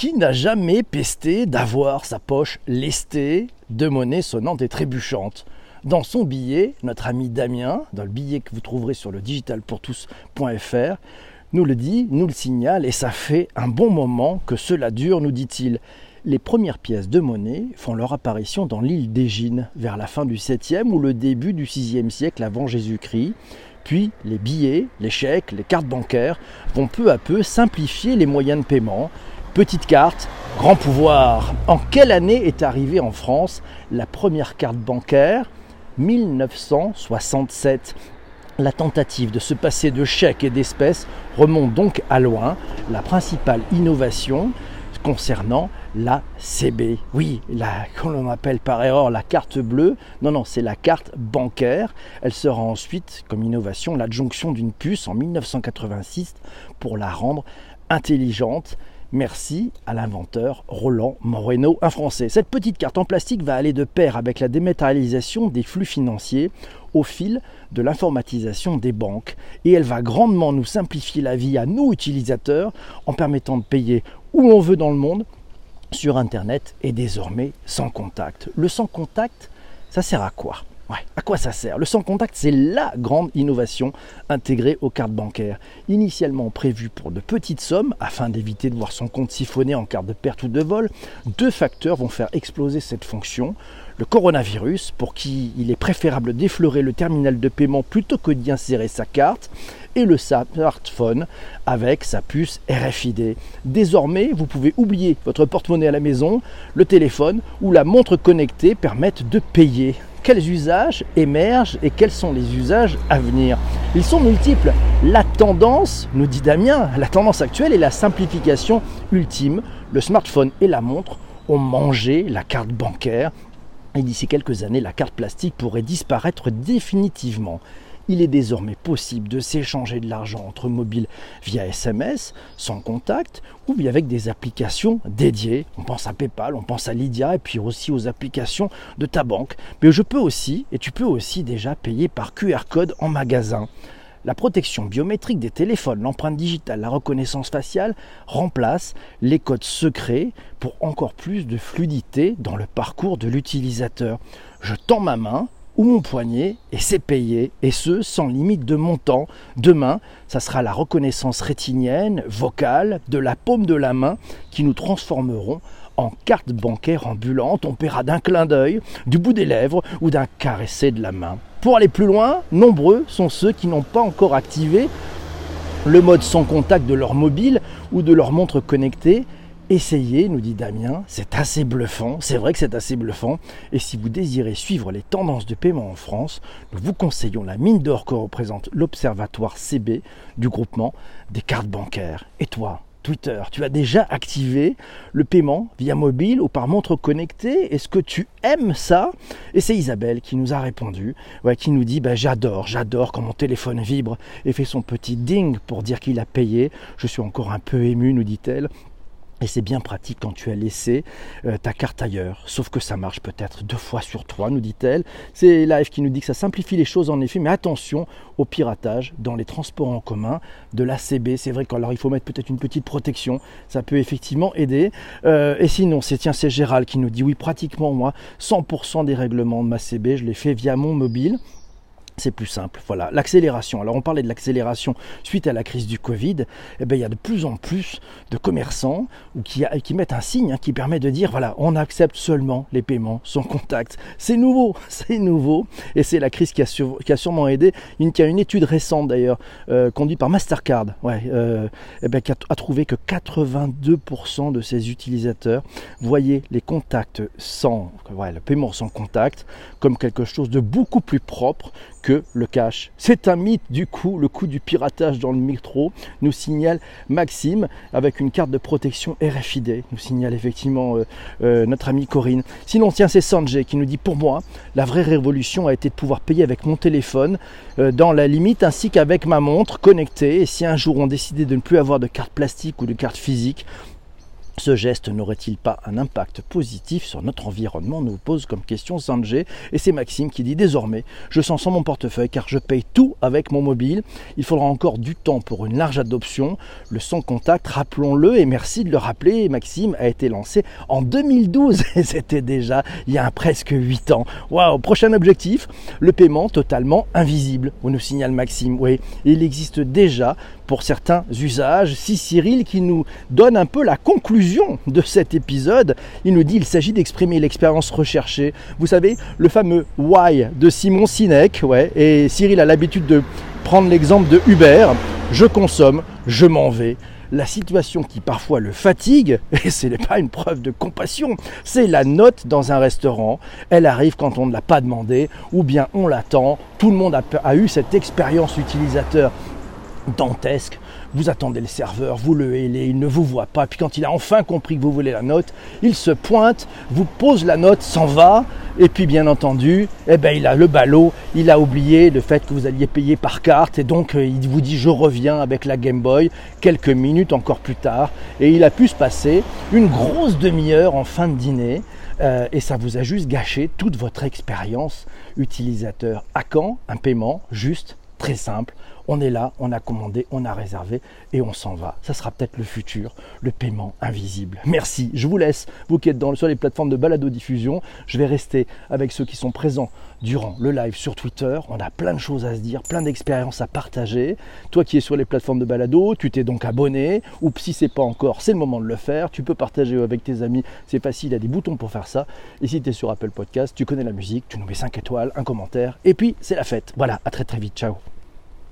Qui n'a jamais pesté d'avoir sa poche lestée de monnaie sonnante et trébuchante Dans son billet, notre ami Damien, dans le billet que vous trouverez sur le digitalpourtous.fr, nous le dit, nous le signale, et ça fait un bon moment que cela dure, nous dit-il. Les premières pièces de monnaie font leur apparition dans l'île d'Égine, vers la fin du 7e ou le début du 6e siècle avant Jésus-Christ. Puis les billets, les chèques, les cartes bancaires vont peu à peu simplifier les moyens de paiement, Petite carte, grand pouvoir. En quelle année est arrivée en France la première carte bancaire? 1967. La tentative de se passer de chèques et d'espèces remonte donc à loin. La principale innovation concernant la CB. Oui, la, qu'on appelle par erreur la carte bleue. Non, non, c'est la carte bancaire. Elle sera ensuite, comme innovation, l'adjonction d'une puce en 1986 pour la rendre intelligente Merci à l'inventeur Roland Moreno, un Français. Cette petite carte en plastique va aller de pair avec la dématérialisation des flux financiers au fil de l'informatisation des banques et elle va grandement nous simplifier la vie à nous utilisateurs en permettant de payer où on veut dans le monde sur Internet et désormais sans contact. Le sans contact, ça sert à quoi? À quoi ça sert? Le sans contact, c'est la grande innovation intégrée aux cartes bancaires. Initialement prévue pour de petites sommes, afin d'éviter de voir son compte siphonner en carte de perte ou de vol, deux facteurs vont faire exploser cette fonction. Le coronavirus, pour qui il est préférable d'effleurer le terminal de paiement plutôt que d'y insérer sa carte, et le smartphone avec sa puce RFID. Désormais, vous pouvez oublier votre porte-monnaie à la maison, le téléphone ou la montre connectée permettent de payer quels usages émergent et quels sont les usages à venir. Ils sont multiples. La tendance, nous dit Damien, la tendance actuelle est la simplification ultime. Le smartphone et la montre ont mangé la carte bancaire et d'ici quelques années, la carte plastique pourrait disparaître définitivement il est désormais possible de s'échanger de l'argent entre mobiles via SMS, sans contact, ou bien avec des applications dédiées. On pense à PayPal, on pense à Lydia, et puis aussi aux applications de ta banque. Mais je peux aussi, et tu peux aussi déjà payer par QR code en magasin. La protection biométrique des téléphones, l'empreinte digitale, la reconnaissance faciale remplacent les codes secrets pour encore plus de fluidité dans le parcours de l'utilisateur. Je tends ma main, ou mon poignet et c'est payé, et ce sans limite de montant. Demain, ça sera la reconnaissance rétinienne, vocale, de la paume de la main qui nous transformeront en carte bancaire ambulante. On paiera d'un clin d'œil, du bout des lèvres ou d'un caressé de la main. Pour aller plus loin, nombreux sont ceux qui n'ont pas encore activé le mode sans contact de leur mobile ou de leur montre connectée Essayez, nous dit Damien, c'est assez bluffant, c'est vrai que c'est assez bluffant, et si vous désirez suivre les tendances de paiement en France, nous vous conseillons la mine d'or que représente l'Observatoire CB du groupement des cartes bancaires. Et toi, Twitter, tu as déjà activé le paiement via mobile ou par montre connectée? Est-ce que tu aimes ça? Et c'est Isabelle qui nous a répondu, qui nous dit bah, J'adore, j'adore quand mon téléphone vibre et fait son petit ding pour dire qu'il a payé. Je suis encore un peu ému, nous dit-elle. Et c'est bien pratique quand tu as laissé euh, ta carte ailleurs. Sauf que ça marche peut-être deux fois sur trois, nous dit-elle. C'est Live qui nous dit que ça simplifie les choses en effet, mais attention au piratage dans les transports en commun de l'ACB. C'est vrai qu'alors il faut mettre peut-être une petite protection. Ça peut effectivement aider. Euh, et sinon, c'est tiens, c'est Gérald qui nous dit oui, pratiquement moi, 100% des règlements de ma CB, je les fais via mon mobile c'est plus simple. Voilà, l'accélération. Alors on parlait de l'accélération suite à la crise du Covid. Eh bien, il y a de plus en plus de commerçants qui, qui mettent un signe hein, qui permet de dire voilà, on accepte seulement les paiements sans contact. C'est nouveau, c'est nouveau, et c'est la crise qui a, qui a, sûrement aidé. Il y a une étude récente d'ailleurs euh, conduite par Mastercard, ouais, euh, eh bien, qui a, trouvé que 82% de ses utilisateurs voyaient les contacts sans, le paiement sans contact comme quelque chose de beaucoup plus propre que le cash. C'est un mythe du coup, le coût du piratage dans le métro, nous signale Maxime avec une carte de protection RFID, nous signale effectivement euh, euh, notre amie Corinne. Sinon, tiens, c'est Sanjay qui nous dit pour moi, la vraie révolution a été de pouvoir payer avec mon téléphone euh, dans la limite ainsi qu'avec ma montre connectée. Et si un jour on décidait de ne plus avoir de carte plastique ou de carte physique, ce geste n'aurait-il pas un impact positif sur notre environnement nous pose comme question Sanjay. Et c'est Maxime qui dit désormais, je sens sans mon portefeuille car je paye tout avec mon mobile. Il faudra encore du temps pour une large adoption. Le sans contact, rappelons-le et merci de le rappeler, Maxime a été lancé en 2012 et c'était déjà il y a presque 8 ans. Waouh, prochain objectif, le paiement totalement invisible. On nous signale Maxime, oui, il existe déjà pour certains usages. Si Cyril qui nous donne un peu la conclusion de cet épisode, il nous dit il s'agit d'exprimer l'expérience recherchée. Vous savez, le fameux why de Simon Sinek, ouais, et Cyril a l'habitude de prendre l'exemple de Uber, je consomme, je m'en vais la situation qui parfois le fatigue, et ce n'est pas une preuve de compassion, c'est la note dans un restaurant. Elle arrive quand on ne l'a pas demandé, ou bien on l'attend. Tout le monde a, a eu cette expérience utilisateur dantesque. Vous attendez le serveur, vous le hélez, il ne vous voit pas. Puis quand il a enfin compris que vous voulez la note, il se pointe, vous pose la note, s'en va. Et puis bien entendu, eh ben, il a le ballot, il a oublié le fait que vous alliez payer par carte. Et donc euh, il vous dit je reviens avec la Game Boy quelques minutes encore plus tard. Et il a pu se passer une grosse demi-heure en fin de dîner. Euh, et ça vous a juste gâché toute votre expérience utilisateur. À quand? Un paiement juste, très simple on est là, on a commandé, on a réservé et on s'en va. Ça sera peut-être le futur, le paiement invisible. Merci. Je vous laisse, vous qui êtes dans, sur les plateformes de balado-diffusion. Je vais rester avec ceux qui sont présents durant le live sur Twitter. On a plein de choses à se dire, plein d'expériences à partager. Toi qui es sur les plateformes de balado, tu t'es donc abonné. Ou si c'est pas encore, c'est le moment de le faire. Tu peux partager avec tes amis. C'est facile, il y a des boutons pour faire ça. Et si tu es sur Apple Podcast, tu connais la musique, tu nous mets 5 étoiles, un commentaire. Et puis, c'est la fête. Voilà, à très très vite. Ciao.